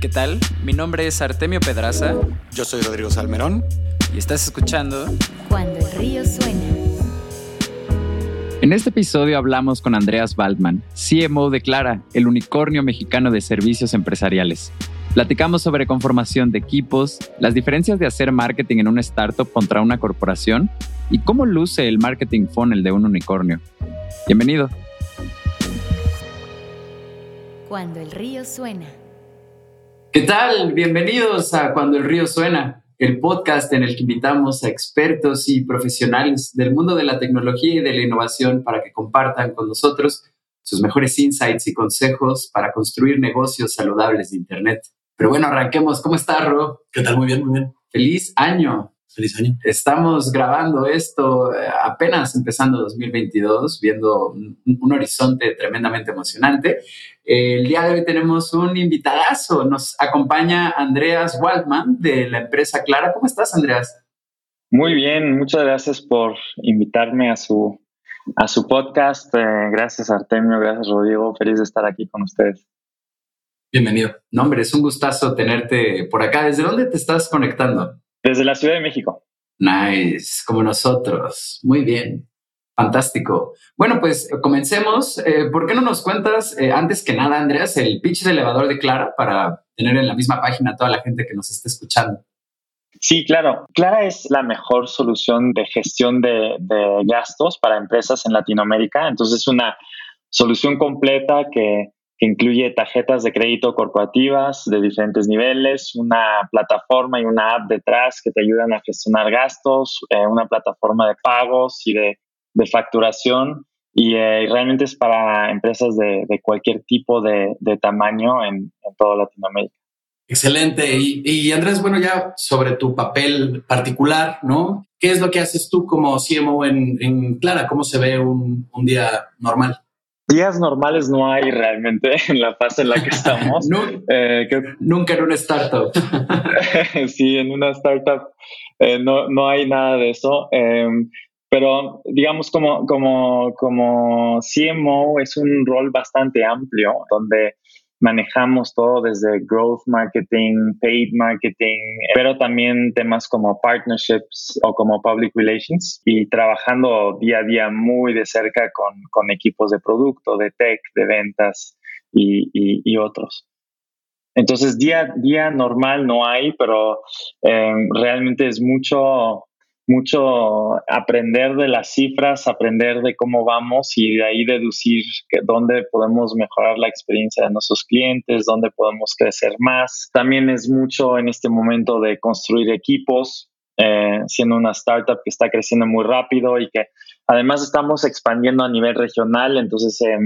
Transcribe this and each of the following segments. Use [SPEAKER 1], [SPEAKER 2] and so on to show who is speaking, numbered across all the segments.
[SPEAKER 1] ¿Qué tal? Mi nombre es Artemio Pedraza.
[SPEAKER 2] Yo soy Rodrigo Salmerón.
[SPEAKER 1] Y estás escuchando
[SPEAKER 3] Cuando el río suena.
[SPEAKER 1] En este episodio hablamos con Andreas Waldman, CMO de Clara, el unicornio mexicano de servicios empresariales. Platicamos sobre conformación de equipos, las diferencias de hacer marketing en una startup contra una corporación y cómo luce el marketing funnel de un unicornio. Bienvenido.
[SPEAKER 3] Cuando el río suena.
[SPEAKER 1] ¿Qué tal? Bienvenidos a Cuando el río suena, el podcast en el que invitamos a expertos y profesionales del mundo de la tecnología y de la innovación para que compartan con nosotros sus mejores insights y consejos para construir negocios saludables de Internet. Pero bueno, arranquemos. ¿Cómo estás, Ro?
[SPEAKER 2] ¿Qué tal? Muy bien, muy bien.
[SPEAKER 1] Feliz año.
[SPEAKER 2] Feliz año.
[SPEAKER 1] Estamos grabando esto eh, apenas empezando 2022, viendo un, un horizonte tremendamente emocionante. El día de hoy tenemos un invitadazo. Nos acompaña Andreas Waldman de la empresa Clara. ¿Cómo estás, Andreas?
[SPEAKER 4] Muy bien, muchas gracias por invitarme a su, a su podcast. Eh, gracias, Artemio. Gracias, Rodrigo. Feliz de estar aquí con ustedes.
[SPEAKER 2] Bienvenido.
[SPEAKER 1] No, hombre, es un gustazo tenerte por acá. ¿Desde dónde te estás conectando?
[SPEAKER 4] Desde la Ciudad de México.
[SPEAKER 1] Nice, como nosotros. Muy bien. Fantástico. Bueno, pues comencemos. Eh, ¿Por qué no nos cuentas, eh, antes que nada, Andreas, el pitch de elevador de Clara para tener en la misma página a toda la gente que nos esté escuchando?
[SPEAKER 4] Sí, claro. Clara es la mejor solución de gestión de, gastos para empresas en Latinoamérica. Entonces, es una solución completa que incluye tarjetas de crédito corporativas de diferentes niveles, una plataforma y una app detrás que te ayudan a gestionar gastos, eh, una plataforma de pagos y de, de facturación. Y eh, realmente es para empresas de, de cualquier tipo de, de tamaño en, en, toda Latinoamérica.
[SPEAKER 2] Excelente. Y, y, Andrés, bueno, ya sobre tu papel particular, ¿no? ¿Qué es lo que haces tú como CMO en, en Clara? ¿Cómo se ve un, un día normal?
[SPEAKER 4] Días normales no hay realmente en la fase en la que estamos.
[SPEAKER 1] no, eh, que, nunca en una startup.
[SPEAKER 4] sí, en una startup eh, no, no, hay nada de eso. Eh, pero digamos como, como, como CMO es un rol bastante amplio donde manejamos todo desde growth marketing, paid marketing, pero también temas como partnerships o como public relations y trabajando día a día muy de cerca con, con equipos de producto, de tech, de ventas y, y, y otros. Entonces, día, día normal no hay, pero eh, realmente es mucho mucho aprender de las cifras, aprender de cómo vamos y de ahí deducir que dónde podemos mejorar la experiencia de nuestros clientes, dónde podemos crecer más. También es mucho en este momento de construir equipos, eh, siendo una startup que está creciendo muy rápido y que además estamos expandiendo a nivel regional, entonces eh,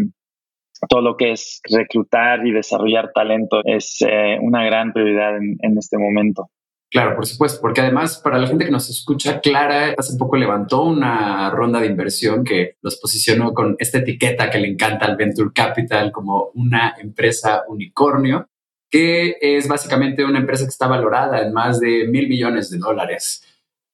[SPEAKER 4] todo lo que es reclutar y desarrollar talento es eh, una gran prioridad en, en este momento.
[SPEAKER 1] Claro, por supuesto, porque además para la gente que nos escucha, Clara hace poco levantó una ronda de inversión que los posicionó con esta etiqueta que le encanta al Venture Capital como una empresa unicornio, que es básicamente una empresa que está valorada en más de mil millones de dólares.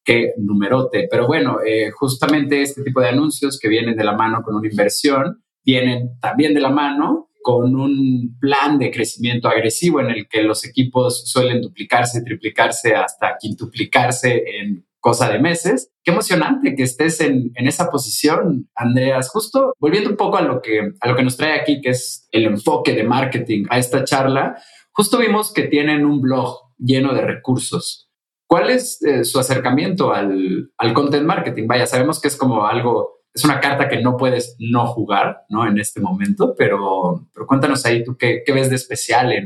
[SPEAKER 1] Qué numerote. Pero bueno, eh, justamente este tipo de anuncios que vienen de la mano con una inversión, vienen también de la mano con un plan de crecimiento agresivo en el que los equipos suelen duplicarse, triplicarse hasta quintuplicarse en cosa de meses. Qué emocionante que estés en, en, esa posición, Andreas. Justo volviendo un poco a lo, que, a lo que nos trae aquí, que es el enfoque de marketing a esta charla, justo vimos que tienen un blog lleno de recursos. ¿Cuál es eh, su acercamiento al, al content marketing? Vaya, sabemos que es como algo es una carta que no puedes no jugar, ¿no? En este momento, pero, pero cuéntanos ahí tú qué, qué ves de especial en,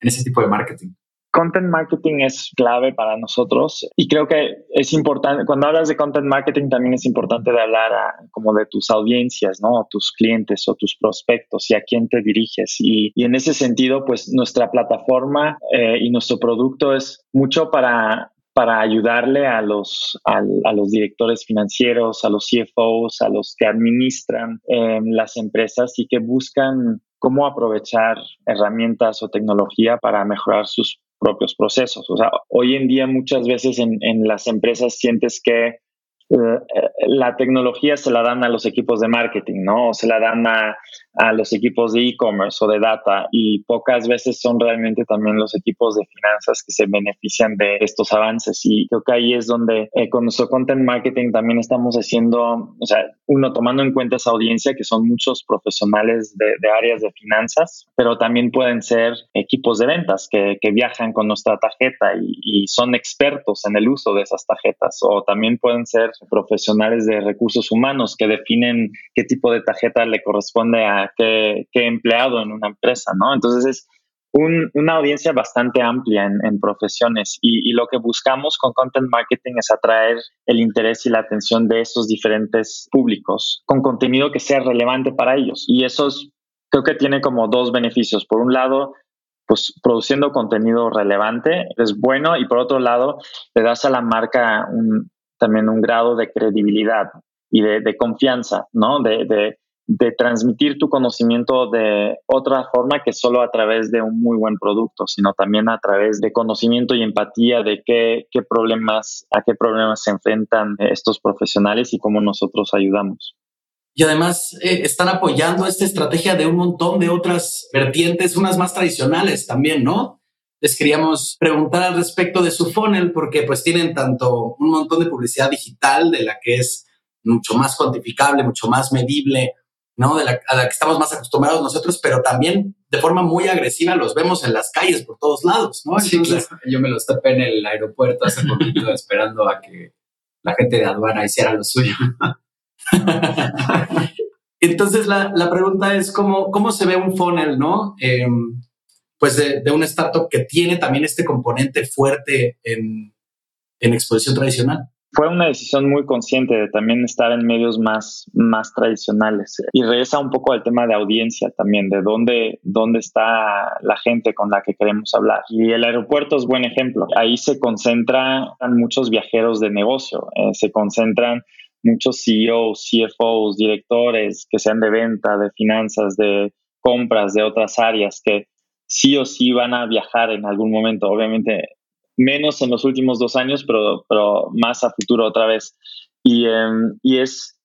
[SPEAKER 1] en, ese tipo de marketing.
[SPEAKER 4] Content marketing es clave para nosotros y creo que es importante, cuando hablas de content marketing también es importante de hablar como de tus audiencias, ¿no? tus clientes o tus prospectos y a quién te diriges. Y, y en ese sentido, pues nuestra plataforma eh, y nuestro producto es mucho para para ayudarle a los, a, los directores financieros, a los CFOs, a los que administran eh, las empresas y que buscan cómo aprovechar herramientas o tecnología para mejorar sus propios procesos. O sea, hoy en día muchas veces en, en las empresas sientes que la tecnología se la dan a los equipos de marketing, ¿no? O se la dan a, a los equipos de e-commerce o de data y pocas veces son realmente también los equipos de finanzas que se benefician de estos avances. Y creo que ahí es donde eh, con nuestro content marketing también estamos haciendo, o sea, uno tomando en cuenta esa audiencia que son muchos profesionales de, áreas de finanzas, pero también pueden ser equipos de ventas que, viajan con nuestra tarjeta y, y son expertos en el uso de esas tarjetas o también pueden ser profesionales de recursos humanos que definen qué tipo de tarjeta le corresponde a qué, empleado en una empresa, ¿no? Entonces es una audiencia bastante amplia en, profesiones y, lo que buscamos con content marketing es atraer el interés y la atención de esos diferentes públicos con contenido que sea relevante para ellos. Y eso creo que tiene como dos beneficios. Por un lado, pues produciendo contenido relevante es bueno y por otro lado, le das a la marca también un grado de credibilidad y de, confianza, ¿no? de, transmitir tu conocimiento de otra forma que solo a través de un muy buen producto, sino también a través de conocimiento y empatía de qué, qué problemas, a qué problemas se enfrentan estos profesionales y cómo nosotros ayudamos.
[SPEAKER 2] Y además eh, están apoyando esta estrategia de un montón de otras vertientes, unas más tradicionales también, ¿no? Les queríamos preguntar al respecto de su funnel, porque pues tienen tanto un montón de publicidad digital, de la que es mucho más cuantificable, mucho más medible, ¿no? De la, a la que estamos más acostumbrados nosotros, pero también de forma muy agresiva los vemos en las calles por todos lados, ¿no?
[SPEAKER 1] sí, Yo me los tapé en el aeropuerto hace poquito esperando a que la gente de aduana hiciera lo suyo.
[SPEAKER 2] Entonces la, la, pregunta es cómo, cómo se ve un funnel, ¿no? Em, pues de, de una startup que tiene también este componente fuerte en, en exposición tradicional
[SPEAKER 4] fue una decisión muy consciente de también estar en medios más, más tradicionales. Y regresa un poco al tema de audiencia también, de dónde, dónde está la gente con la que queremos hablar. Y el aeropuerto es buen ejemplo. Ahí se concentran muchos viajeros de negocio, eh, se concentran muchos CEOs, CFOs, directores que sean de venta, de finanzas, de compras, de otras áreas que sí o sí van a viajar en algún momento. Obviamente menos en los últimos dos años, pero, pero más a futuro otra vez. Y, em, y, es,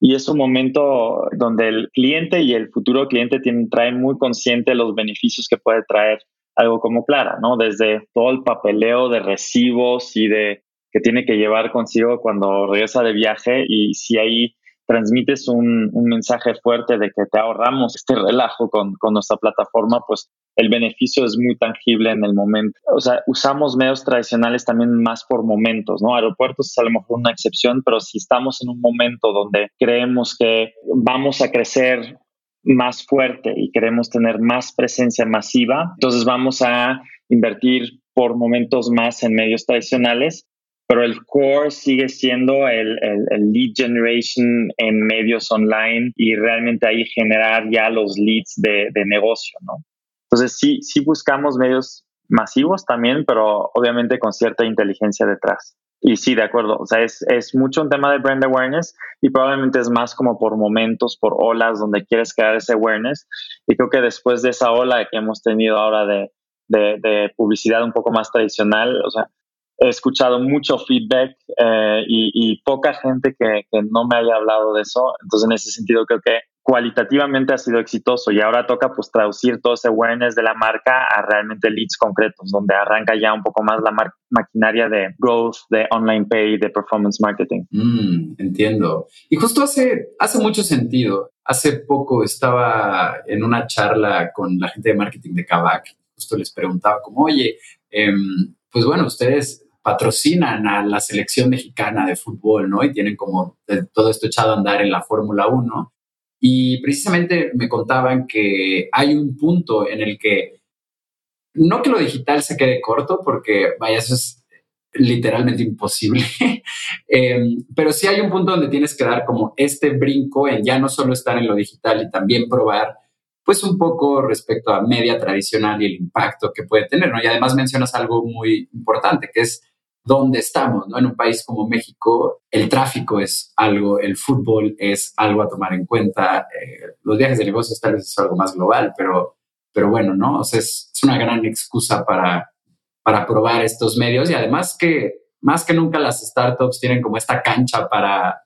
[SPEAKER 4] y es un momento donde el cliente y el futuro cliente tienen, traen muy consciente los beneficios que puede traer algo como Clara, ¿no? Desde todo el papeleo de recibos y de que tiene que llevar consigo cuando regresa de viaje y si ahí transmites un, un mensaje fuerte de que te ahorramos este relajo con, con nuestra plataforma, pues el beneficio es muy tangible en el momento. O sea, usamos medios tradicionales también más por momentos, ¿no? Aeropuertos es a lo mejor una excepción, pero si estamos en un momento donde creemos que vamos a crecer más fuerte y queremos tener más presencia masiva, entonces vamos a invertir por momentos más en medios tradicionales, pero el core sigue siendo el, lead generation en medios online y realmente ahí generar ya los leads de, de negocio, ¿no? Entonces sí, sí buscamos medios masivos también, pero obviamente con cierta inteligencia detrás. Y sí, de acuerdo. O sea, es, es, mucho un tema de brand awareness y probablemente es más como por momentos, por olas donde quieres crear ese awareness. Y creo que después de esa ola que hemos tenido ahora de, de, de publicidad un poco más tradicional, o sea, he escuchado mucho feedback eh, y, poca gente que, que no me haya hablado de eso. Entonces, en ese sentido, creo que cualitativamente ha sido exitoso y ahora toca pues traducir todo ese awareness de la marca a realmente leads concretos, donde arranca ya un poco más la maquinaria de growth, de online pay, de performance marketing.
[SPEAKER 1] Mm, entiendo. Y justo hace, hace mucho sentido. Hace poco estaba en una charla con la gente de marketing de Kavak. Justo les preguntaba como, oye, em, pues bueno, ustedes patrocinan a la selección mexicana de fútbol, ¿no? Y tienen como todo esto echado a andar en la Fórmula 1. Y precisamente me contaban que hay un punto en el que no que lo digital se quede corto, porque vaya, eso es literalmente imposible, em, pero sí hay un punto donde tienes que dar como este brinco en ya no solo estar en lo digital y también probar pues un poco respecto a media tradicional y el impacto que puede tener, ¿no? Y además mencionas algo muy importante, que es dónde estamos, ¿no? En un país como México, el tráfico es algo, el fútbol es algo a tomar en cuenta, eh, los viajes de negocios tal vez es algo más global, pero, pero bueno, ¿no? O sea, es, una gran excusa para, para probar estos medios y además que más que nunca las startups tienen como esta cancha para,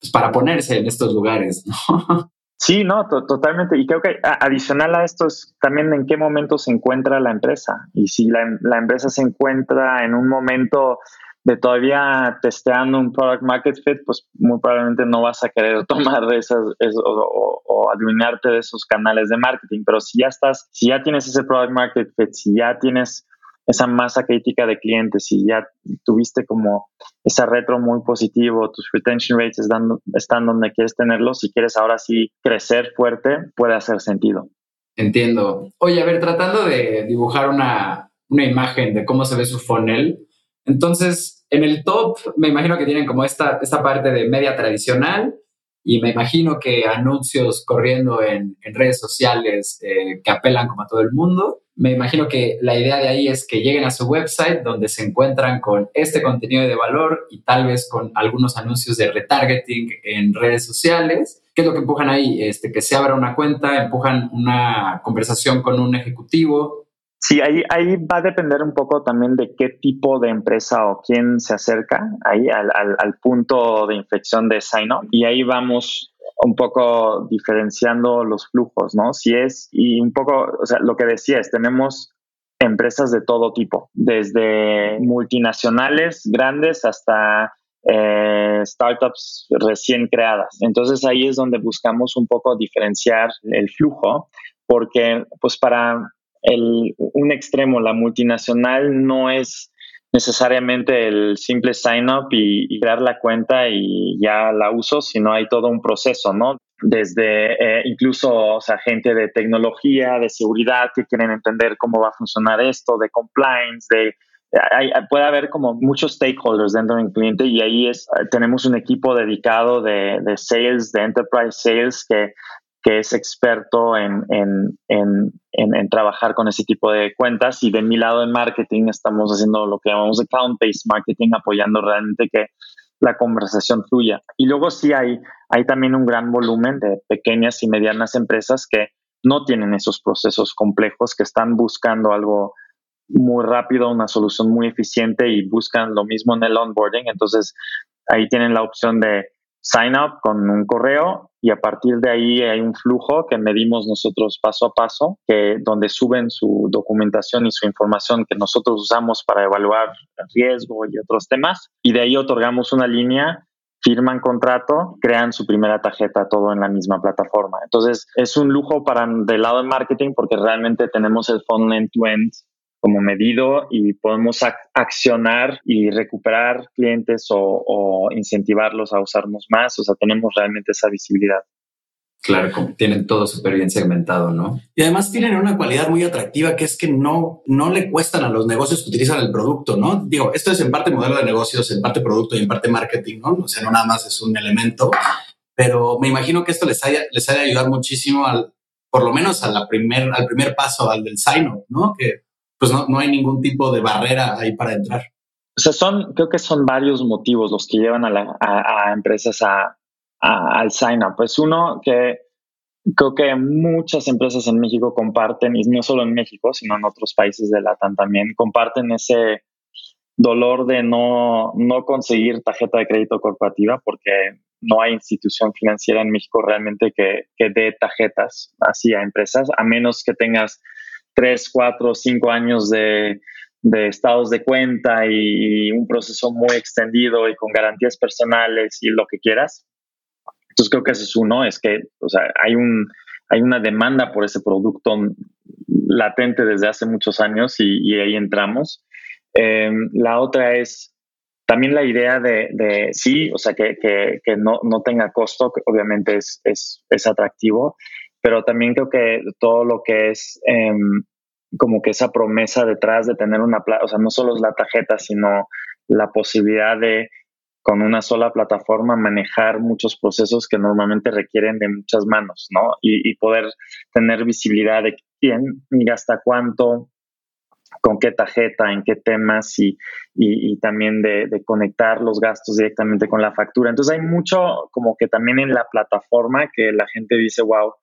[SPEAKER 1] pues, para ponerse en estos lugares, ¿no?
[SPEAKER 4] Sí, no, totalmente. Y creo que adicional a esto es también en qué momento se encuentra la empresa. Y si la, empresa se encuentra en un momento de todavía testeando un product market fit, pues muy probablemente no vas a querer tomar esas, o, o, de esos canales de marketing. Pero si ya estás, si ya tienes ese product market fit, si ya tienes esa masa crítica de clientes, si ya tuviste como esa retro muy positivo, tus retention rates están, están donde quieres tenerlos, si quieres ahora sí crecer fuerte, puede hacer sentido.
[SPEAKER 1] Entiendo. Oye, a ver, tratando de dibujar una, una imagen de cómo se ve su funnel, entonces, en el top, me imagino que tienen como esta, esta parte de media tradicional y me imagino que anuncios corriendo en, redes sociales eh, que apelan como a todo el mundo. Me imagino que la idea de ahí es que lleguen a su website donde se encuentran con este contenido de valor y tal vez con algunos anuncios de retargeting en redes sociales. ¿Qué es lo que empujan ahí? Este, que se abra una cuenta, empujan una conversación con un ejecutivo
[SPEAKER 4] Sí, ahí, ahí va a depender un poco también de qué tipo de empresa o quién se acerca ahí al, punto de infección de sign-up. Y ahí vamos un poco diferenciando los flujos, ¿no? Si es, y un poco, o sea, lo que decías, tenemos empresas de todo tipo, desde multinacionales grandes hasta eh, startups recién creadas. Entonces ahí es donde buscamos un poco diferenciar el flujo, porque pues para el, un extremo, la multinacional no es necesariamente el simple sign up y, crear la cuenta y ya la uso, sino hay todo un proceso, ¿no? Desde eh, incluso o sea, gente de tecnología, de seguridad que quieren entender cómo va a funcionar esto, de compliance, de puede haber como muchos stakeholders dentro de un cliente y ahí es, tenemos un equipo dedicado de, de sales, de enterprise sales que que es experto en, en, en, en, trabajar con ese tipo de cuentas. Y de mi lado en marketing estamos haciendo lo que llamamos account-based marketing, apoyando realmente que la conversación fluya. Y luego sí hay, hay también un gran volumen de pequeñas y medianas empresas que no tienen esos procesos complejos, que están buscando algo muy rápido, una solución muy eficiente y buscan lo mismo en el onboarding. Entonces ahí tienen la opción de sign up con un correo y a partir de ahí hay un flujo que medimos nosotros paso a paso, que donde suben su documentación y su información que nosotros usamos para evaluar riesgo y otros temas y de ahí otorgamos una línea firman contrato, crean su primera tarjeta, todo en la misma plataforma. Entonces, es un lujo para del lado de marketing porque realmente tenemos el funnel end-to-end como medido y podemos accionar y recuperar clientes o, incentivarlos a usarnos más. O sea, tenemos realmente esa visibilidad.
[SPEAKER 1] Claro, tienen todo súper bien segmentado, ¿no?
[SPEAKER 2] Y además tienen una cualidad muy atractiva que es que no, no le cuestan a los negocios que utilizan el producto, ¿no? Digo, esto es en parte modelo de negocios, en parte producto y en parte marketing, ¿no? O sea, no nada más es un elemento, pero me imagino que esto les haya, les haya ayudado muchísimo al, por lo menos a la primer, al primer paso, al del sign-up, ¿no? Que pues no, no hay ningún tipo de barrera ahí para entrar.
[SPEAKER 4] O sea, son, creo que son varios motivos los que llevan a, la, a, empresas a, al sign up. Pues uno que creo que muchas empresas en México comparten, y no solo en México, sino en otros países de Latam también, comparten ese dolor de no, no conseguir tarjeta de crédito corporativa porque no hay institución financiera en México realmente que, que dé tarjetas así a empresas, a menos que tengas tres, cuatro, cinco años de, estados de cuenta y un proceso muy extendido y con garantías personales y lo que quieras. Entonces creo que ese es uno, es que o sea, hay, un, hay una demanda por ese producto latente desde hace muchos años y, ahí entramos. Em, la otra es también la idea de, sí, o sea, que, no, tenga costo, que obviamente es, es, es, atractivo, pero también creo que todo lo que es em, como que esa promesa detrás de tener una, o sea, no solo es la tarjeta, sino la posibilidad de con una sola plataforma manejar muchos procesos que normalmente requieren de muchas manos, ¿no? Y, poder tener visibilidad de quién gasta cuánto, con qué tarjeta, en qué temas y, y, también de, de, conectar los gastos directamente con la factura. Entonces hay mucho como que también en la plataforma que la gente dice, wow,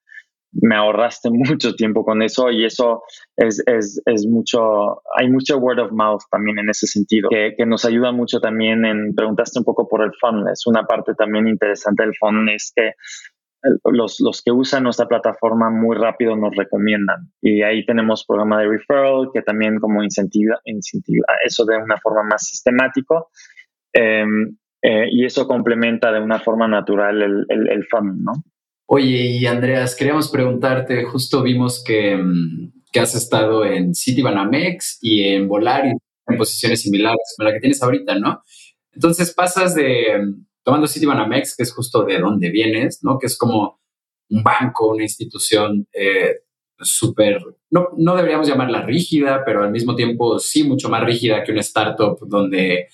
[SPEAKER 4] me ahorraste mucho tiempo con eso y eso es, es, es, mucho, hay mucho word of mouth también en ese sentido, que, que, nos ayuda mucho también en, preguntaste un poco por el fund, es una parte también interesante del fund, es que los, los que usan nuestra plataforma muy rápido nos recomiendan. Y ahí tenemos programa de referral que también como incentiva, incentiva eso de una forma más sistemático. Em, eh, y eso complementa de una forma natural el, el, el fund, ¿no?
[SPEAKER 1] Oye, y Andreas, queríamos preguntarte, justo vimos que, mm, que has estado en Citibanamex y en Volaris, en posiciones similares a la que tienes ahorita, ¿no? Entonces pasas de, mm, tomando Citibanamex, que es justo de donde vienes, ¿no? Que es como un banco, una institución eh, súper, no, no deberíamos llamarla rígida, pero al mismo tiempo sí mucho más rígida que una startup donde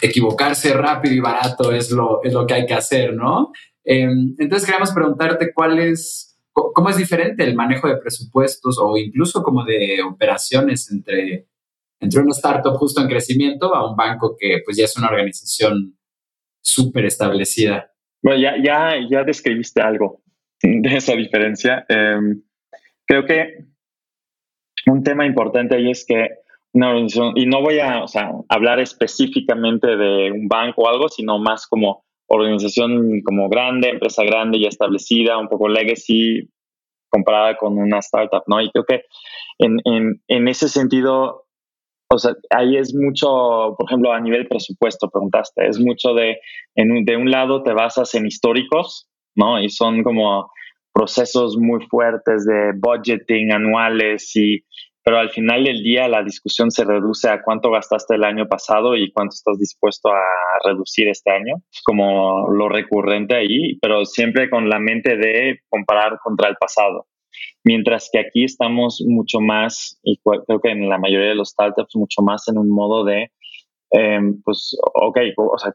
[SPEAKER 1] equivocarse rápido y barato es lo, es lo que hay que hacer, ¿no? Em, entonces queríamos preguntarte cuál es, cómo es diferente el manejo de presupuestos o incluso como de operaciones entre, entre una startup justo en crecimiento a un banco que pues ya es una organización súper establecida.
[SPEAKER 4] Bueno, ya, ya, ya describiste algo de esa diferencia. Em, creo que un tema importante ahí es que una organización, y no voy a hablar específicamente de un banco o algo, sino más como organización como grande, empresa grande ya establecida, un poco legacy comparada con una startup, ¿no? Y creo que en, en, en ese sentido, o sea, ahí es mucho, por ejemplo, a nivel presupuesto, preguntaste, es mucho de, en, de un lado te basas en históricos, ¿no? Y son como procesos muy fuertes de budgeting anuales y pero al final del día la discusión se reduce a cuánto gastaste el año pasado y cuánto estás dispuesto a reducir este año, como lo recurrente ahí, pero siempre con la mente de comparar contra el pasado. Mientras que aquí estamos mucho más, y creo que en la mayoría de los startups, mucho más en un modo de, em, pues, ok, o sea,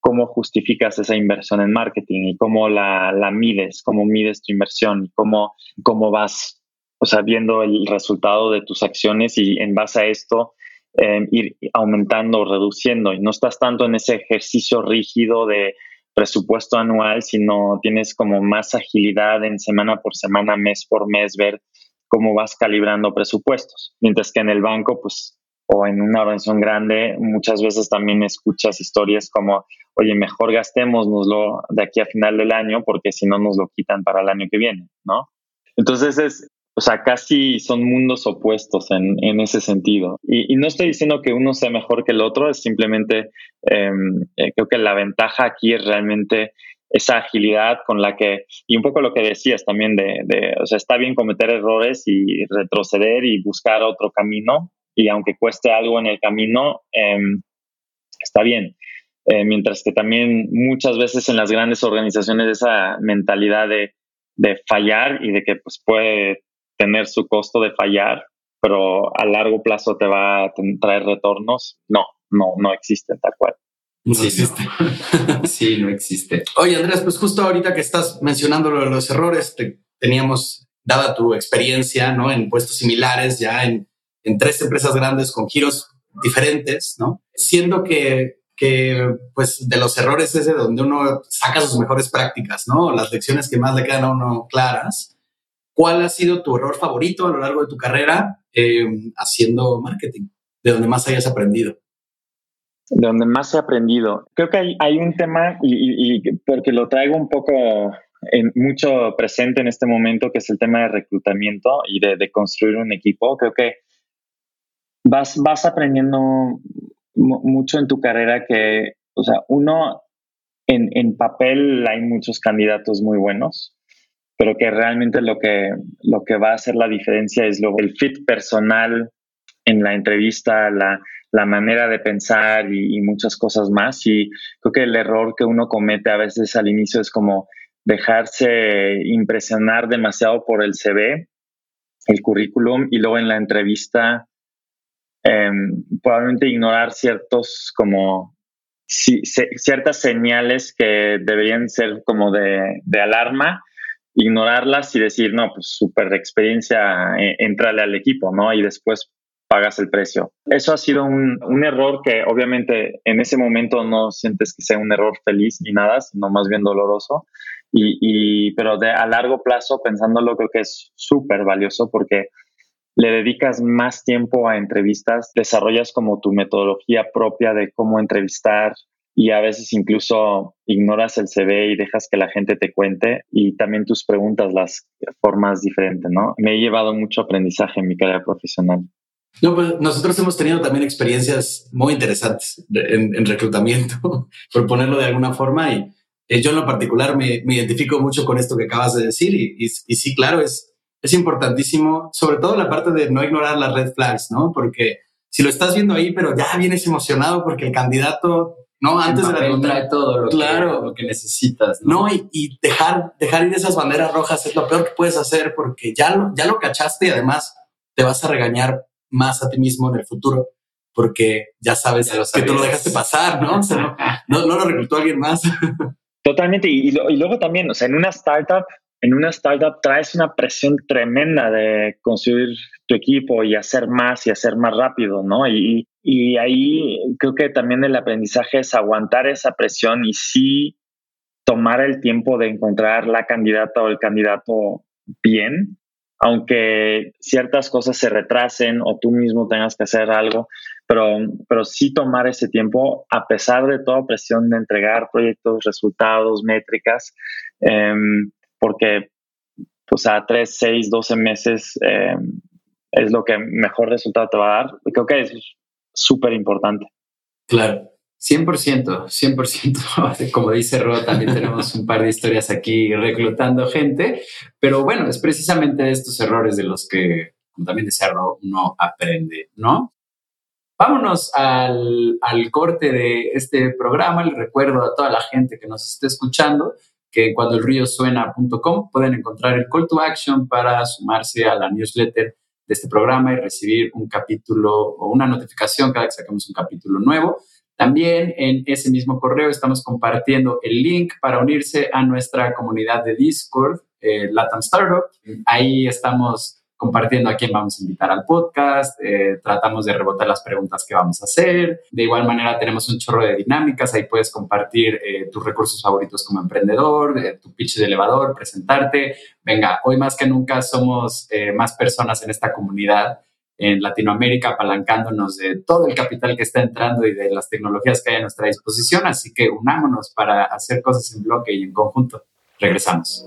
[SPEAKER 4] cómo justificas esa inversión en marketing y cómo la, la mides, cómo mides tu inversión cómo, cómo vas o sea, el resultado de tus acciones y en base a esto em, ir aumentando o reduciendo. Y no estás tanto en ese ejercicio rígido de presupuesto anual, sino tienes como más agilidad en semana por semana, mes por mes, ver cómo vas calibrando presupuestos. Mientras que en el banco, pues, o en una organización grande, muchas veces también escuchas historias como, oye, mejor gastémoslo de aquí a final del año porque si no nos lo quitan para el año que viene, ¿no? Entonces es, o sea, casi son mundos opuestos en, en ese sentido. Y, no estoy diciendo que uno sea mejor que el otro, es simplemente, em, eh, creo que la ventaja aquí es realmente esa agilidad con la que, y un poco lo que decías también de, de, o sea, está bien cometer errores y retroceder y buscar otro camino, y aunque cueste algo en el camino, em, está bien. Eh, mientras que también muchas veces en las grandes organizaciones esa mentalidad de, de fallar y de que pues puede tener su costo de fallar, pero a largo plazo te va a traer retornos. No, no, no existe tal cual.
[SPEAKER 1] No existe. sí, no existe.
[SPEAKER 2] Oye, Andrés, pues justo ahorita que estás mencionando los errores, teníamos, dada tu experiencia, ¿no? En puestos similares, ya en, en tres empresas grandes con giros diferentes, ¿no? Siendo que, que, pues, de los errores es de donde uno saca sus mejores prácticas, ¿no? Las lecciones que más le quedan a uno claras. ¿Cuál ha sido tu error favorito a lo largo de tu carrera eh, haciendo marketing? ¿De donde más hayas aprendido?
[SPEAKER 4] De donde más he aprendido. Creo que hay, un tema, y, porque lo traigo un poco mucho presente en este momento, que es el tema de reclutamiento y de, construir un equipo. Creo que vas, vas aprendiendo mucho en tu carrera que, o sea, uno, en, en papel hay muchos candidatos muy buenos, pero que realmente lo que, lo que va a hacer la diferencia es el fit personal en la entrevista, la, la manera de pensar y, muchas cosas más. Y creo que el error que uno comete a veces al inicio es como dejarse impresionar demasiado por el CV, el currículum, y luego en la entrevista em, probablemente ignorar ciertos como ciertas señales que deberían ser como de, de alarma ignorarlas y decir, no, pues súper experiencia, eh, entrale al equipo, ¿no? Y después pagas el precio. Eso ha sido un, un, error que obviamente en ese momento no sientes que sea un error feliz ni nada, sino más bien doloroso. Y, y pero de, a largo plazo, pensándolo, creo que es súper valioso porque le dedicas más tiempo a entrevistas, desarrollas como tu metodología propia de cómo entrevistar, y a veces incluso ignoras el CV y dejas que la gente te cuente y también tus preguntas las formas diferentes, ¿no? Me he llevado mucho aprendizaje en mi carrera profesional.
[SPEAKER 2] No, pues nosotros hemos tenido también experiencias muy interesantes en, reclutamiento, por ponerlo de alguna forma, y eh, yo en lo particular me, identifico mucho con esto que acabas de decir, y, y, sí, claro, es, es importantísimo, sobre todo la parte de no ignorar las red flags, ¿no? Porque si lo estás viendo ahí, pero ya vienes emocionado porque el candidato no, antes de la
[SPEAKER 1] trae todo lo,
[SPEAKER 2] claro.
[SPEAKER 1] que, lo que necesitas.
[SPEAKER 2] No, y, dejar, dejar ir esas banderas rojas es lo peor que puedes hacer porque ya lo, ya lo cachaste y además te vas a regañar más a ti mismo en el futuro porque ya sabes que tú lo dejaste pasar, ¿no? no, no, lo reclutó alguien más.
[SPEAKER 4] Totalmente. Y, y, luego también, o sea, en una startup, en una startup traes una presión tremenda de construir tu equipo y hacer más y hacer más rápido, ¿no? Y, y ahí creo que también el aprendizaje es aguantar esa presión y sí tomar el tiempo de encontrar la candidata o el candidato bien aunque ciertas cosas se retrasen o tú mismo tengas que hacer algo, pero, pero sí tomar ese tiempo a pesar de toda presión de entregar proyectos, resultados, métricas, em, porque pues a 3, 6, 12 meses em, es lo que mejor resultado te va a dar. Creo que es súper importante.
[SPEAKER 1] Claro. 100%, 100%. Como dice Ro, también tenemos un par de historias aquí reclutando gente, pero bueno, es precisamente estos errores de los que, como también decía Ro, uno aprende, ¿no? Vámonos al, al corte de este programa. Les recuerdo a toda la gente que nos esté escuchando que cuando el río suena.com pueden encontrar el call to action para sumarse a la newsletter de este programa y recibir un capítulo o una notificación cada que saquemos un capítulo nuevo. También en ese mismo correo estamos compartiendo el link para unirse a nuestra comunidad de Discord, eh, Latam Startup. Ahí estamos compartiendo a quién vamos a invitar al podcast, eh, tratamos de rebotar las preguntas que vamos a hacer. De igual manera tenemos un chorro de dinámicas, ahí puedes compartir eh, tus recursos favoritos como emprendedor, tu pitch de elevador, presentarte. Venga, hoy más que nunca somos más personas en esta comunidad en Latinoamérica, apalancándonos de todo el capital que está entrando y de las tecnologías que hay a nuestra disposición. Así que unámonos para hacer cosas en bloque y en conjunto. Regresamos.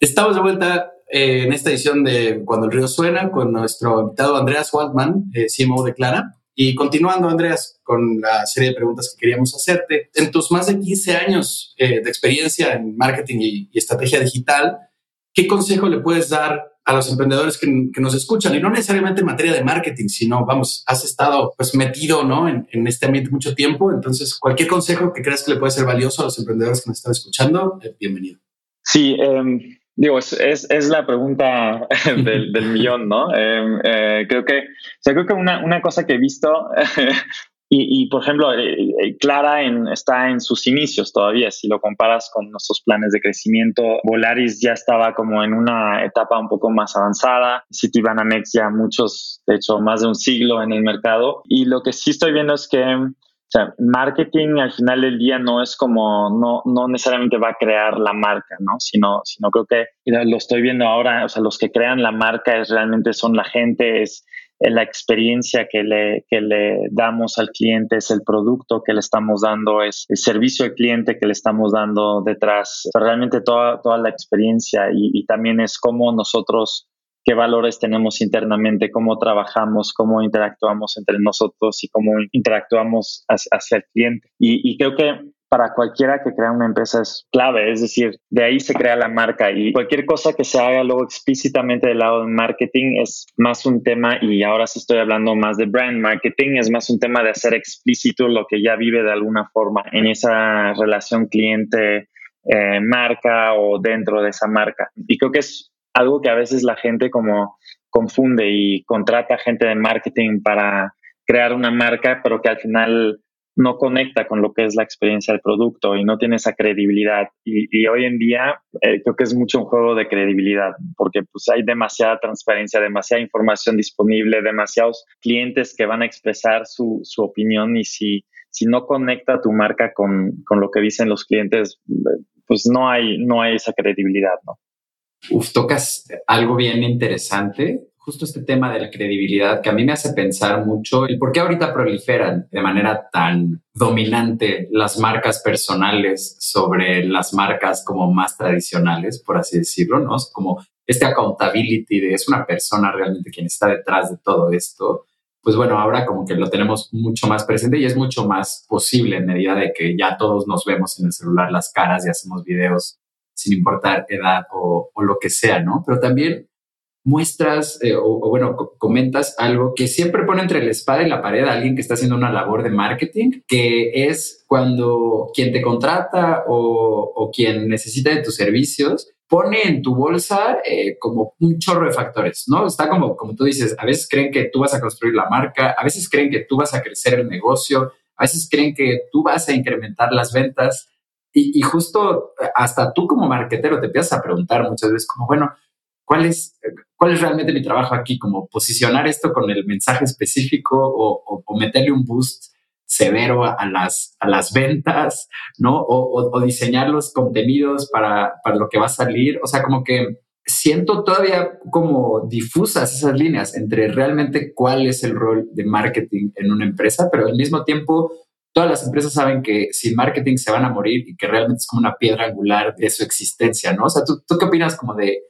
[SPEAKER 2] Estamos de vuelta eh, en esta edición de Cuando el río suena con nuestro invitado Andreas Waldman, eh, CMO de Clara. Y continuando, Andreas, con la serie de preguntas que queríamos hacerte, en tus más de 15 años eh, de experiencia en marketing y, estrategia digital, ¿qué consejo le puedes dar a los emprendedores que, nos escuchan? Y no necesariamente en materia de marketing, sino, vamos, has estado pues metido ¿no? en, este ambiente mucho tiempo. Entonces, cualquier consejo que creas que le puede ser valioso a los emprendedores que nos están escuchando, eh, bienvenido.
[SPEAKER 4] Sí, eh, Digo, es, es, la pregunta del, del millón, ¿no? Em, eh, creo que, o sea, creo que una, una cosa que he visto, y, y, por ejemplo, eh, eh, Clara en, está en sus inicios todavía, si lo comparas con nuestros planes de crecimiento, Volaris ya estaba como en una etapa un poco más avanzada, Citibanamex ya muchos, de hecho, más de un siglo en el mercado, y lo que sí estoy viendo es que o sea, marketing al final del día no es como, no, no necesariamente va a crear la marca, ¿no? Sino, sino creo que lo estoy viendo ahora, o sea, los que crean la marca es realmente son la gente, es la experiencia que le, que le damos al cliente, es el producto que le estamos dando, es el servicio al cliente que le estamos dando detrás, realmente toda, toda la experiencia y, y también es cómo nosotros qué valores tenemos internamente, cómo trabajamos, cómo interactuamos entre nosotros y cómo interactuamos hacia, el cliente. Y, creo que para cualquiera que crea una empresa es clave, es decir, de ahí se crea la marca y cualquier cosa que se haga luego explícitamente del lado del marketing es más un tema, y ahora sí estoy hablando más de brand marketing, es más un tema de hacer explícito lo que ya vive de alguna forma en esa relación cliente. Eh, marca o dentro de esa marca. Y creo que es algo que a veces la gente como confunde y contrata gente de marketing para crear una marca, pero que al final no conecta con lo que es la experiencia del producto y no tiene esa credibilidad. Y, hoy en día eh, creo que es mucho un juego de credibilidad, porque pues hay demasiada transparencia, demasiada información disponible, demasiados clientes que van a expresar su, su opinión y si, si no conecta tu marca con, con, lo que dicen los clientes, pues no hay, no hay esa credibilidad, ¿no?
[SPEAKER 1] Uf, tocas algo bien interesante justo este tema de la credibilidad que a mí me hace pensar mucho el por qué ahorita proliferan de manera tan dominante las marcas personales sobre las marcas como más tradicionales, por así decirlo, ¿no? Como este accountability de es una persona realmente quien está detrás de todo esto. Pues bueno, ahora como que lo tenemos mucho más presente y es mucho más posible en medida de que ya todos nos vemos en el celular las caras y hacemos videos sin importar edad o, lo que sea, ¿no? Pero también muestras eh, o, bueno, comentas algo que siempre pone entre la espada y la pared a alguien que está haciendo una labor de marketing, que es cuando quien te contrata o, quien necesita de tus servicios pone en tu bolsa eh, como un chorro de factores, ¿no? Está como, como tú dices, a veces creen que tú vas a construir la marca, a veces creen que tú vas a crecer el negocio, a veces creen que tú vas a incrementar las ventas y, y justo hasta tú como marketero te empiezas a preguntar muchas veces como, bueno, ¿cuál es, cuál es realmente mi trabajo aquí, como posicionar esto con el mensaje específico o, meterle un boost severo a las, a las ventas, ¿no? O, diseñar los contenidos para, para lo que va a salir. O sea, como que siento todavía como difusas esas líneas entre realmente cuál es el rol de marketing en una empresa, pero al mismo tiempo todas las empresas saben que sin marketing se van a morir y que realmente es como una piedra angular de su existencia, ¿no? O sea, ¿tú, qué opinas como de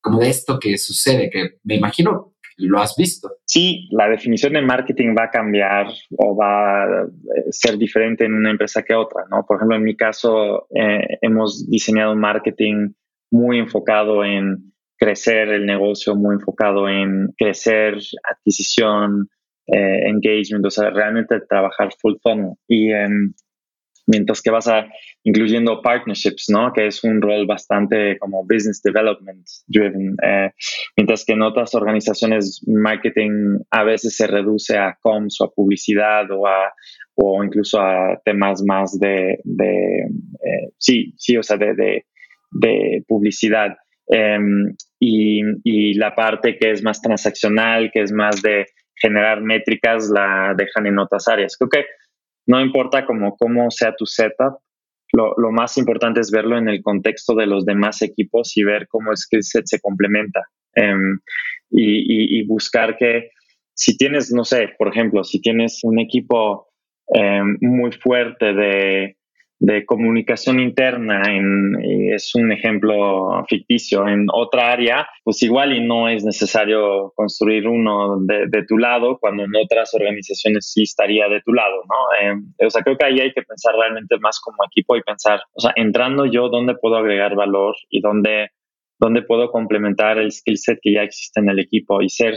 [SPEAKER 1] como de esto que sucede, que me imagino lo has visto.
[SPEAKER 4] Sí, la definición de marketing va a cambiar o va a eh, ser diferente en una empresa que otra, ¿no? Por ejemplo, en mi caso, eh, hemos diseñado un marketing muy enfocado en crecer el negocio, muy enfocado en crecer adquisición, eh, engagement, o sea, realmente trabajar full funnel. Y em, mientras que vas a incluyendo partnerships, ¿no? Que es un rol bastante como business development driven, eh, mientras que en otras organizaciones marketing a veces se reduce a comms o a publicidad o a o incluso a temas más de, eh, sí, sí, o sea, de, de, publicidad. Em, y la parte que es más transaccional, que es más de generar métricas, la dejan en otras áreas. Creo que no importa cómo sea tu setup, lo, lo, más importante es verlo en el contexto de los demás equipos y ver cómo el skill set se complementa. Um, y, y, buscar que si tienes, no sé, por ejemplo, si tienes un equipo um, muy fuerte de de comunicación interna, en, es un ejemplo ficticio, en otra área, pues igual y no es necesario construir uno de, de tu lado, cuando en otras organizaciones sí estaría de tu lado, ¿no? Eh, o sea, creo que ahí hay que pensar realmente más como equipo y pensar, o sea, entrando yo, ¿dónde puedo agregar valor y dónde, dónde puedo complementar el skill set que ya existe en el equipo y ser,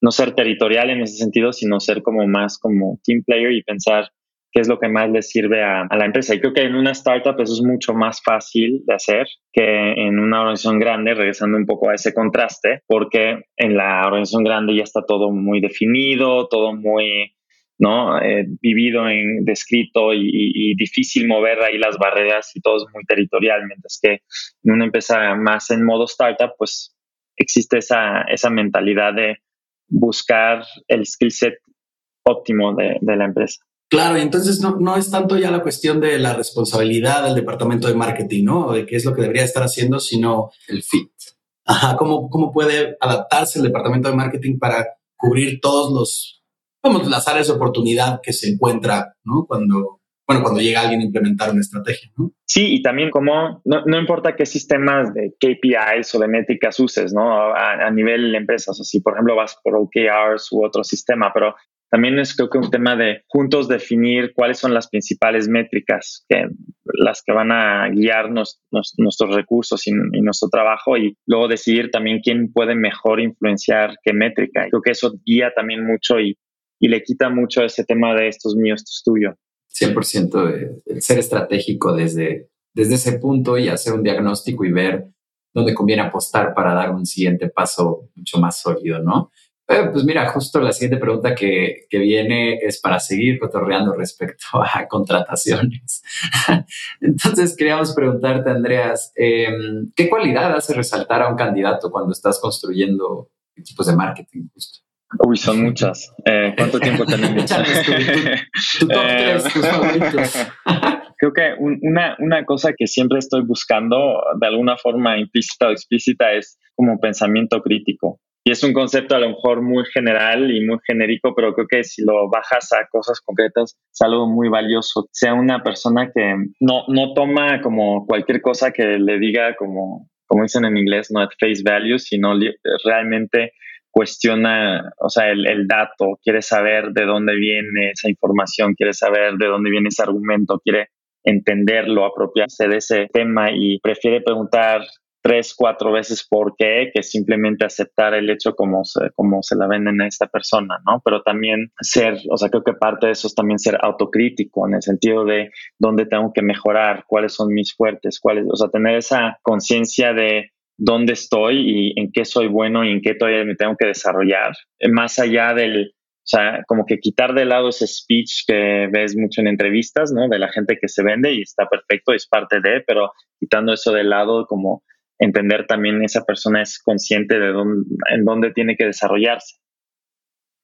[SPEAKER 4] no ser territorial en ese sentido, sino ser como más como team player y pensar, qué es lo que más le sirve a, la empresa. Y creo que en una startup eso es mucho más fácil de hacer que en una organización grande, regresando un poco a ese contraste, porque en la organización grande ya está todo muy definido, todo muy ¿no? Eh, vivido en descrito y, y, difícil mover ahí las barreras y todo es muy territorial, mientras que en una empresa más en modo startup, pues existe esa, esa mentalidad de buscar el skill set óptimo de, de la empresa.
[SPEAKER 2] Claro, y entonces no, no es tanto ya la cuestión de la responsabilidad del departamento de marketing, ¿no? De qué es lo que debería estar haciendo, sino
[SPEAKER 1] el fit.
[SPEAKER 2] Ajá, cómo, cómo puede adaptarse el departamento de marketing para cubrir todos los, vamos, las áreas de oportunidad que se encuentra, ¿no? Cuando, bueno, cuando llega alguien a implementar una estrategia, ¿no?
[SPEAKER 4] Sí, y también como, no, no importa qué sistemas de KPIs o de métricas uses, ¿no? A, a nivel de empresas, o si por ejemplo vas por OKRs u otro sistema, pero también es creo que un tema de juntos definir cuáles son las principales métricas que las que van a guiarnos nuestros recursos y, nuestro trabajo y luego decidir también quién puede mejor influenciar qué métrica. Creo que eso guía también mucho y, y le quita mucho ese tema de esto es mío, esto es tuyo.
[SPEAKER 1] 100% de, de ser estratégico desde, desde ese punto y hacer un diagnóstico y ver dónde conviene apostar para dar un siguiente paso mucho más sólido, ¿no? Eh, pues mira, justo la siguiente pregunta que, que, viene es para seguir cotorreando respecto a contrataciones. Entonces, queríamos preguntarte, Andreas, em, ¿qué cualidad hace resaltar a un candidato cuando estás construyendo equipos de marketing justo?
[SPEAKER 4] Uy, son muchas. Eh, ¿Cuánto tiempo tenemos? tu, top eh, Creo que una, una cosa que siempre estoy buscando de alguna forma implícita o explícita es como pensamiento crítico. Y es un concepto a lo mejor muy general y muy genérico, pero creo que si lo bajas a cosas concretas es algo muy valioso. Sea una persona que no, no toma como cualquier cosa que le diga como, como dicen en inglés, no at face value, sino realmente cuestiona, o sea, el, el, dato, quiere saber de dónde viene esa información, quiere saber de dónde viene ese argumento, quiere entenderlo, apropiarse de ese tema y prefiere preguntar tres, cuatro veces por qué, que simplemente aceptar el hecho como se, como se la venden a esta persona, ¿no? Pero también ser, o sea, creo que parte de eso es también ser autocrítico en el sentido de dónde tengo que mejorar, cuáles son mis fuertes, cuáles, o sea, tener esa conciencia de dónde estoy y en qué soy bueno y en qué todavía me tengo que desarrollar, más allá del, o sea, como que quitar de lado ese speech que ves mucho en entrevistas, ¿no? De la gente que se vende y está perfecto, es parte de, pero quitando eso de lado, como entender también esa persona es consciente de dónde, en dónde tiene que desarrollarse.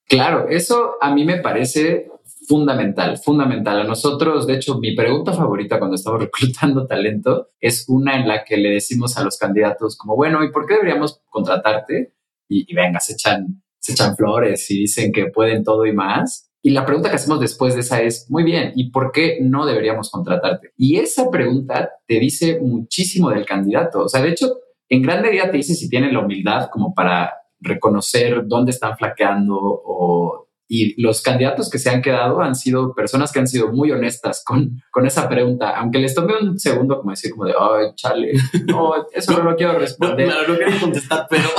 [SPEAKER 1] Claro, eso a mí me parece fundamental, fundamental. A nosotros, de hecho, mi pregunta favorita cuando estamos reclutando talento es una en la que le decimos a los candidatos como, bueno, ¿y por qué deberíamos contratarte? Y, venga, se se echan flores y dicen que pueden todo y más. Y la pregunta que hacemos después de esa es, muy bien, ¿y por qué no deberíamos contratarte? Y esa pregunta te dice muchísimo del candidato. O sea, de hecho, en gran medida te dice si tiene la humildad como para reconocer dónde están flaqueando o y los candidatos que se han quedado han sido personas que han sido muy honestas con, con esa pregunta, aunque les tome un segundo como decir como de, ay, chale, no, eso no, lo quiero responder.
[SPEAKER 2] No, no, quiero contestar, pero...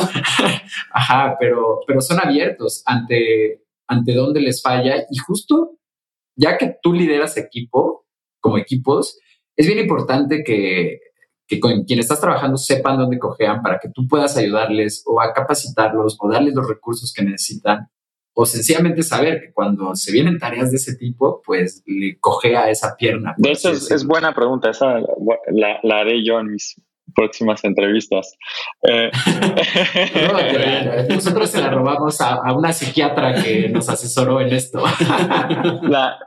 [SPEAKER 1] Ajá, pero, pero son abiertos ante ante dónde les falla. Y justo ya que tú lideras equipo, como equipos, es bien importante que, que con quien estás trabajando sepan dónde cojean para que tú puedas ayudarles o a capacitarlos o darles los recursos que necesitan. O sencillamente saber que cuando se vienen tareas de ese tipo, pues le cojea esa pierna.
[SPEAKER 4] De eso es, buena pregunta, esa la, la, haré yo en mis próximas entrevistas. Eh,
[SPEAKER 1] nosotros se la robamos a, una psiquiatra que nos asesoró en esto.
[SPEAKER 4] la,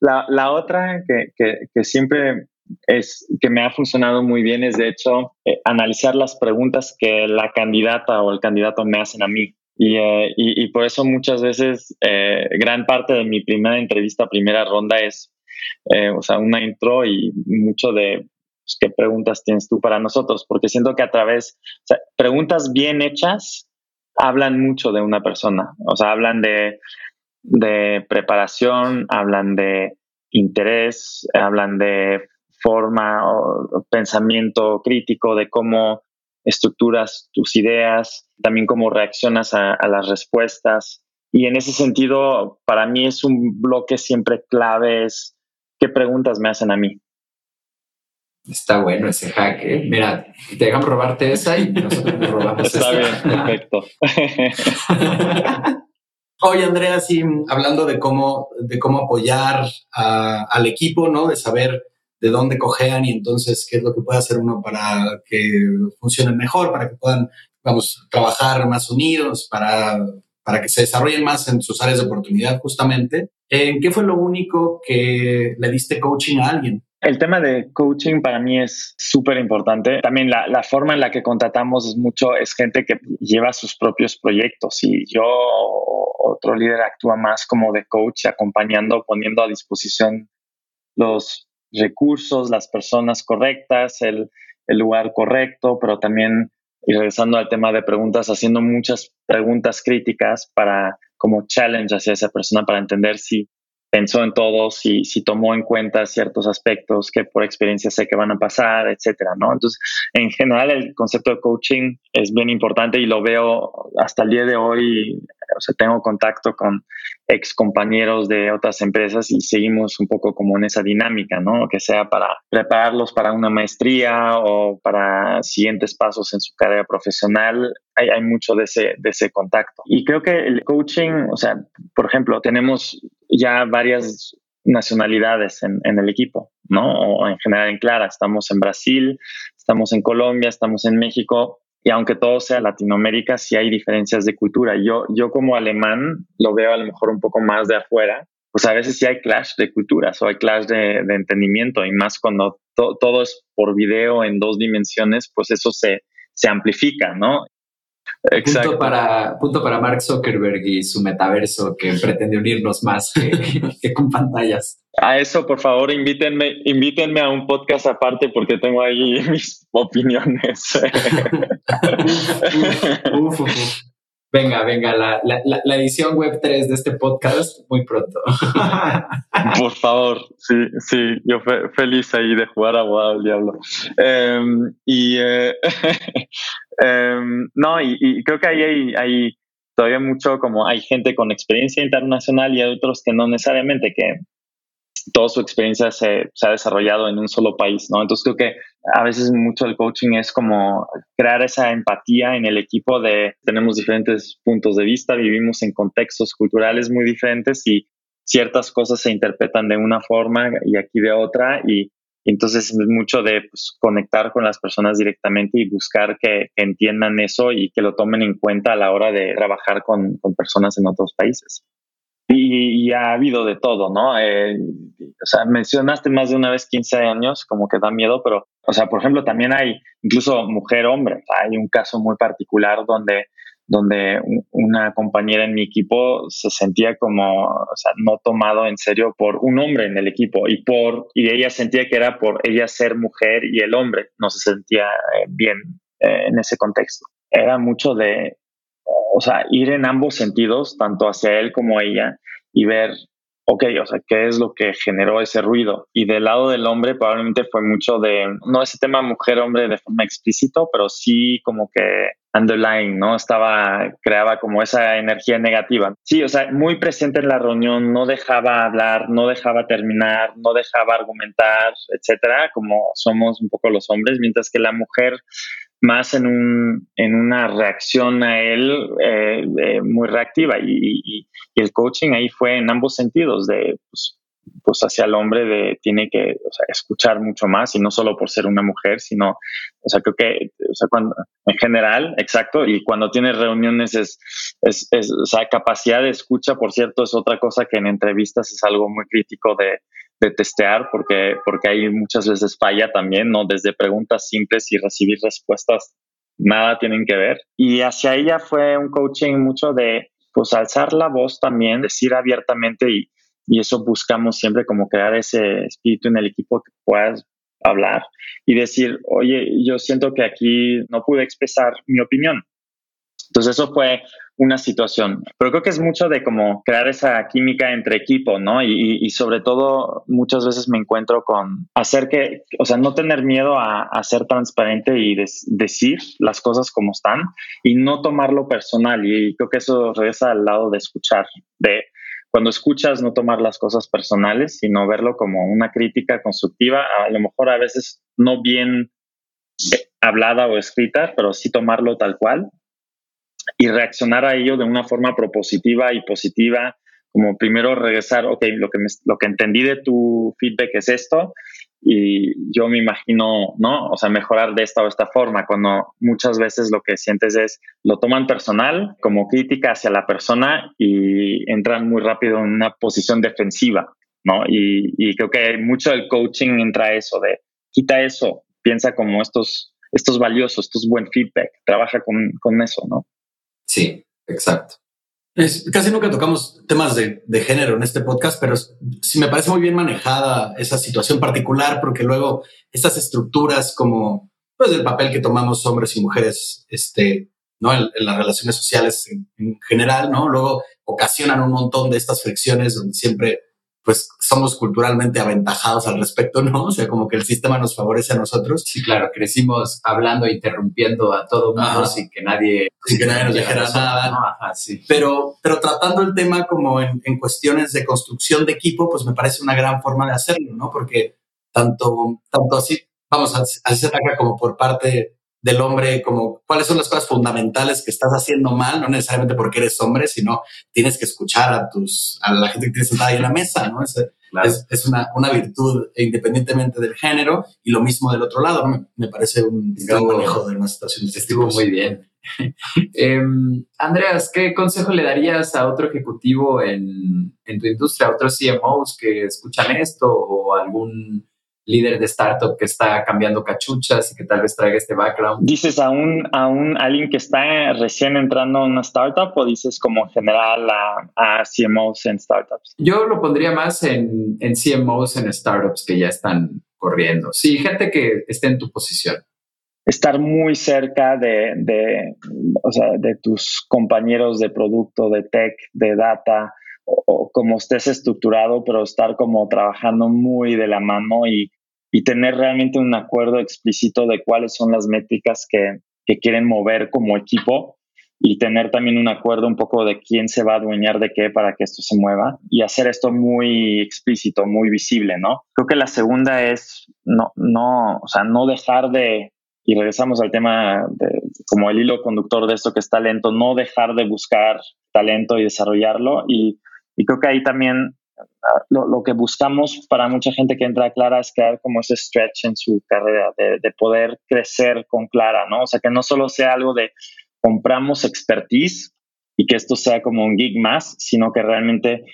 [SPEAKER 4] la, otra que, que, siempre es que me ha funcionado muy bien es de hecho eh, analizar las preguntas que la candidata o el candidato me hacen a mí. Y, eh, y, y por eso muchas veces gran parte de mi primera entrevista, primera ronda es, o sea, una intro y mucho de pues, ¿qué preguntas tienes tú para nosotros? Porque siento que a través, o preguntas bien hechas hablan mucho de una persona, o sea, hablan de, de preparación, hablan de interés, hablan de forma o pensamiento crítico, de cómo estructuras tus ideas, también cómo reaccionas a, a, las respuestas. Y en ese sentido, para mí es un bloque siempre clave, es qué preguntas me hacen a mí.
[SPEAKER 1] Está bueno ese hack, ¿eh? Mira, te dejan robarte esa y nosotros nos robamos
[SPEAKER 4] Está bien, perfecto.
[SPEAKER 2] Oye, Andrea, sí, hablando de cómo, de cómo apoyar al equipo, ¿no? De saber de dónde cojean y entonces qué es lo que puede hacer uno para que funcionen mejor, para que puedan, vamos, trabajar más unidos, para, para que se desarrollen más en sus áreas de oportunidad, justamente. ¿En qué fue lo único que le diste coaching a alguien?
[SPEAKER 4] El tema de coaching para mí es súper importante. También la, la, forma en la que contratamos es mucho, es gente que lleva sus propios proyectos y yo, otro líder, actúa más como de coach, acompañando, poniendo a disposición los recursos, las personas correctas, el, el lugar correcto, pero también, y regresando al tema de preguntas, haciendo muchas preguntas críticas para como challenge hacia esa persona para entender si pensó en todo, si, si tomó en cuenta ciertos aspectos que por experiencia sé que van a pasar, etcétera, ¿no? Entonces, en general, el concepto de coaching es bien importante y lo veo hasta el día de hoy o sea, tengo contacto con ex compañeros de otras empresas y seguimos un poco como en esa dinámica, ¿no? Que sea para prepararlos para una maestría o para siguientes pasos en su carrera profesional. Hay, hay mucho de ese, de ese contacto. Y creo que el coaching, o sea, por ejemplo, tenemos ya varias nacionalidades en, en, el equipo, ¿no? O en general en Clara. Estamos en Brasil, estamos en Colombia, estamos en México. Y aunque todo sea Latinoamérica, sí hay diferencias de cultura. Yo, yo como alemán lo veo a lo mejor un poco más de afuera. Pues a veces sí hay clash de culturas o hay clash de, entendimiento y más cuando todo es por video en dos dimensiones, pues eso se, se amplifica, ¿no?
[SPEAKER 1] Exacto. Punto para, punto para Mark Zuckerberg y su metaverso que pretende unirnos más que, con pantallas.
[SPEAKER 4] A eso, por favor, invítenme, invítenme a un podcast aparte porque tengo ahí mis opiniones.
[SPEAKER 1] Venga, venga, la, la, edición web 3 de este podcast muy pronto.
[SPEAKER 4] Por favor, sí, sí, yo feliz ahí de jugar a al diablo. Em, y eh, em, no, y, creo que ahí hay, todavía mucho como hay gente con experiencia internacional y hay otros que no necesariamente, que toda su experiencia se, ha desarrollado en un solo país, ¿no? Entonces creo que a veces mucho el coaching es como crear esa empatía en el equipo de tenemos diferentes puntos de vista, vivimos en contextos culturales muy diferentes y ciertas cosas se interpretan de una forma y aquí de otra y, entonces es mucho de pues, conectar con las personas directamente y buscar que, entiendan eso y que lo tomen en cuenta a la hora de trabajar con personas en otros países. Y, ha habido de todo, ¿no? Eh, o sea, mencionaste más de una vez 15 años, como que da miedo, pero, o sea, por ejemplo, también hay incluso mujer-hombre. Hay un caso muy particular donde, donde una compañera en mi equipo se sentía como, o sea, no tomado en serio por un hombre en el equipo y por, y ella sentía que era por ella ser mujer y el hombre no se sentía eh, bien eh, en ese contexto. Era mucho de, o sea, ir en ambos sentidos, tanto hacia él como ella, y ver, ok, o sea, qué es lo que generó ese ruido. Y del lado del hombre probablemente fue mucho de, no ese tema mujer-hombre de forma explícito, pero sí como que underlying, ¿no? Estaba, creaba como esa energía negativa. Sí, o sea, muy presente en la reunión, no dejaba hablar, no dejaba terminar, no dejaba argumentar, etcétera, como somos un poco los hombres, mientras que la mujer más en, un, en una reacción a él eh, muy reactiva. Y, el coaching ahí fue en ambos sentidos, de pues, pues hacia el hombre de tiene que escuchar mucho más y no solo por ser una mujer, sino, o sea, creo que, o sea, cuando, en general, exacto, y cuando tienes reuniones es, es, es, o sea, capacidad de escucha, por cierto, es otra cosa que en entrevistas es algo muy crítico de, de testear porque, porque ahí muchas veces falla también, ¿no? Desde preguntas simples y recibir respuestas, nada tienen que ver. Y hacia ella fue un coaching mucho de, pues, alzar la voz también, decir abiertamente y, y eso buscamos siempre como crear ese espíritu en el equipo que puedas hablar y decir, oye, yo siento que aquí no pude expresar mi opinión. Entonces eso fue una situación. Pero creo que es mucho de como crear esa química entre equipo, ¿no? Y, sobre todo muchas veces me encuentro con hacer que, o sea, no tener miedo a, ser transparente y decir las cosas como están y no tomarlo personal. Y creo que eso regresa al lado de escuchar, de cuando escuchas no tomar las cosas personales, sino verlo como una crítica constructiva, a lo mejor a veces no bien hablada o escrita, pero sí tomarlo tal cual y reaccionar a ello de una forma propositiva y positiva, como primero regresar, ok, lo que, lo que entendí de tu feedback es esto y yo me imagino, ¿no? O sea, mejorar de esta o esta forma, cuando muchas veces lo que sientes es, lo toman personal como crítica hacia la persona y entran muy rápido en una posición defensiva, ¿no? Y, y creo que mucho del coaching entra eso de, quita eso, piensa como estos, estos valiosos, estos buen feedback, trabaja con, con eso, ¿no?
[SPEAKER 1] Sí, exacto.
[SPEAKER 2] Es, casi nunca tocamos temas de, de, género en este podcast, pero sí me parece muy bien manejada esa situación particular, porque luego estas estructuras como pues el papel que tomamos hombres y mujeres, este, ¿no? En, las relaciones sociales en, general, ¿no? Luego ocasionan un montón de estas fricciones donde siempre pues somos culturalmente aventajados al respecto, ¿no? O sea, como que el sistema nos favorece a nosotros.
[SPEAKER 1] Sí, claro, crecimos hablando, e interrumpiendo a todo mundo sin que nadie...
[SPEAKER 2] Sin que nadie nos dijera nada. Ajá, sí. Pero, pero tratando el tema como en, en, cuestiones de construcción de equipo, pues me parece una gran forma de hacerlo, ¿no? Porque tanto, tanto así, vamos, así se ataca como por parte del hombre, como cuáles son las cosas fundamentales que estás haciendo mal, no necesariamente porque eres hombre, sino tienes que escuchar a tus, a la gente que tienes sentada ahí en la mesa, ¿no? Es, es, una, una, virtud independientemente del género y lo mismo del otro lado, me, parece un gran manejo de una situación.
[SPEAKER 1] Estuvo muy bien. Em, Andreas, ¿qué consejo le darías a otro ejecutivo en, en tu industria, a otros CMOs que escuchan esto o algún líder de startup que está cambiando cachuchas y que tal vez traiga este background.
[SPEAKER 4] ¿Dices a un, a un alguien que está recién entrando en una startup o dices como en general a, a CMOs en startups?
[SPEAKER 1] Yo lo pondría más en, en CMOs en startups que ya están corriendo. Sí, gente que esté en tu posición.
[SPEAKER 4] Estar muy cerca de, de, o sea, de tus compañeros de producto, de tech, de data, o, como estés estructurado, pero estar como trabajando muy de la mano y, y tener realmente un acuerdo explícito de cuáles son las métricas que, que quieren mover como equipo y tener también un acuerdo un poco de quién se va a adueñar de qué para que esto se mueva y hacer esto muy explícito, muy visible, ¿no? Creo que la segunda es no, no, o sea, no dejar de, y regresamos al tema de, como el hilo conductor de esto que es talento, no dejar de buscar talento y desarrollarlo y y creo que ahí también ah, lo, que buscamos para mucha gente que entra a Clara es crear como ese stretch en su carrera, de, poder crecer con Clara, ¿no? O sea, que no solo sea algo de compramos expertise y que esto sea como un gig más, sino que realmente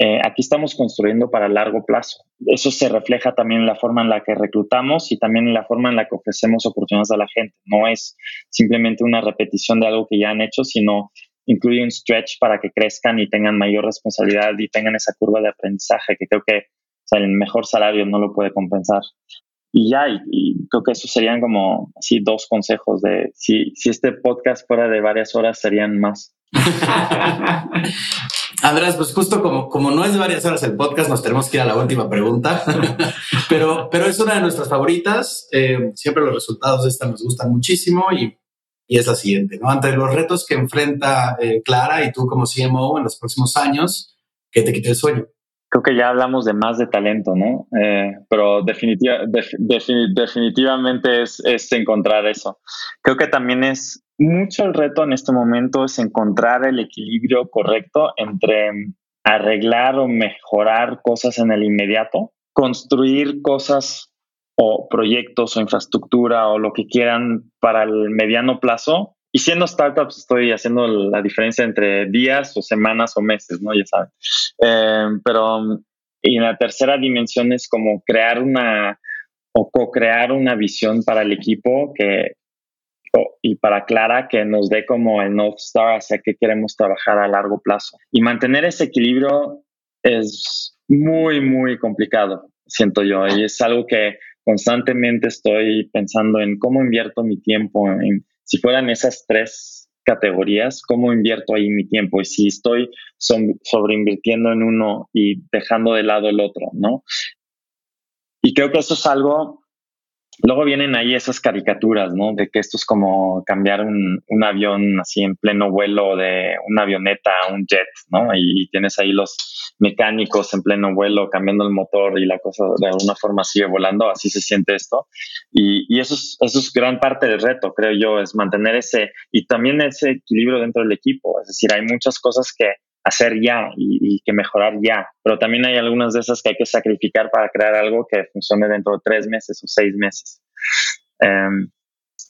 [SPEAKER 4] eh, aquí estamos construyendo para largo plazo. Eso se refleja también en la forma en la que reclutamos y también en la forma en la que ofrecemos oportunidades a la gente. No es simplemente una repetición de algo que ya han hecho, sino incluye un stretch para que crezcan y tengan mayor responsabilidad y tengan esa curva de aprendizaje que creo que el mejor salario no lo puede compensar. Y ya, y, creo que esos serían como así dos consejos de si, si este podcast fuera de varias horas serían más.
[SPEAKER 2] Andrés, pues justo como, como no es de varias horas el podcast, nos tenemos que ir a la última pregunta, pero, pero es una de nuestras favoritas. Eh, siempre los resultados de esta nos gustan muchísimo y y es la siguiente, ¿no? Ante los retos que enfrenta eh, Clara y tú como CMO en los próximos años, ¿qué te quita el sueño?
[SPEAKER 4] Creo que ya hablamos de más de talento, ¿no? Eh, pero definitiva, definitivamente es, es encontrar eso. Creo que también es mucho el reto en este momento es encontrar el equilibrio correcto entre arreglar o mejorar cosas en el inmediato, construir cosas o proyectos o infraestructura o lo que quieran para el mediano plazo. Y siendo startups estoy haciendo la diferencia entre días o semanas o meses, ¿no? Ya saben. Eh, pero y la tercera dimensión es como crear una o co-crear una visión para el equipo que y para Clara que nos dé como el North Star hacia qué queremos trabajar a largo plazo. Y mantener ese equilibrio es muy, muy complicado, siento yo. Y es algo que constantemente estoy pensando en cómo invierto mi tiempo, en, si fueran esas tres categorías, cómo invierto ahí mi tiempo y si estoy sobreinvirtiendo en uno y dejando de lado el otro, ¿no? Y creo que eso es algo Luego vienen ahí esas caricaturas, ¿no? De que esto es como cambiar un, un, avión así en pleno vuelo de una avioneta a un jet, ¿no? Y tienes ahí los mecánicos en pleno vuelo cambiando el motor y la cosa de alguna forma sigue volando, así se siente esto. Y, y eso, es, eso es gran parte del reto, creo yo, es mantener ese y también ese equilibrio dentro del equipo. Es decir, hay muchas cosas que hacer ya y, que mejorar ya. Pero también hay algunas de esas que hay que sacrificar para crear algo que funcione dentro de tres meses o seis meses. Em,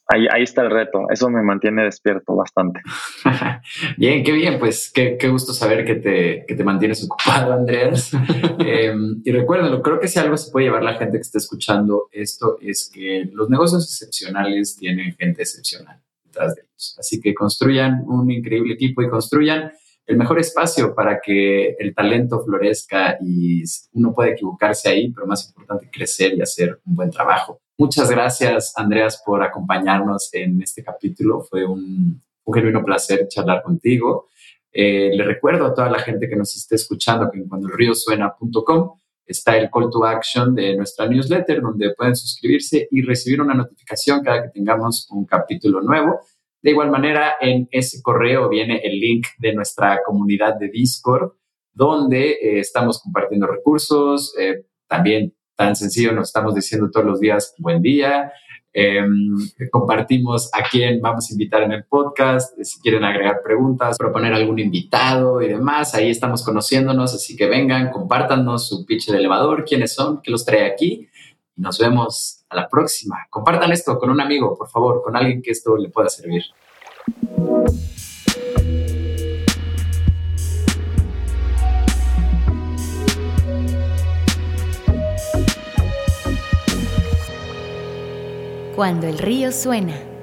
[SPEAKER 4] ahí, ahí, está el reto. Eso me mantiene despierto bastante.
[SPEAKER 1] bien, qué bien. Pues qué, qué gusto saber que te, que te, mantienes ocupado, Andrés. Em, y recuérdalo, creo que si algo se puede llevar la gente que está escuchando esto es que los negocios excepcionales tienen gente excepcional detrás de ellos. Así que construyan un increíble equipo y construyan el mejor espacio para que el talento florezca y uno puede equivocarse ahí, pero más importante crecer y hacer un buen trabajo. Muchas gracias, Andreas, por acompañarnos en este capítulo. Fue un, un genuino placer charlar contigo. Eh, le recuerdo a toda la gente que nos esté escuchando que en cuando el suena.com está el call to action de nuestra newsletter donde pueden suscribirse y recibir una notificación cada que tengamos un capítulo nuevo. De igual manera, en ese correo viene el link de nuestra comunidad de Discord, donde eh, estamos compartiendo recursos. Eh, también tan sencillo, nos estamos diciendo todos los días buen día. Em, compartimos a quién vamos a invitar en el podcast, si quieren agregar preguntas, proponer algún invitado y demás. Ahí estamos conociéndonos, así que vengan, compártanos su pitch de elevador, quiénes son, qué los trae aquí. Nos vemos a la próxima. Compartan esto con un amigo, por favor, con alguien que esto le pueda servir.
[SPEAKER 3] Cuando el río suena.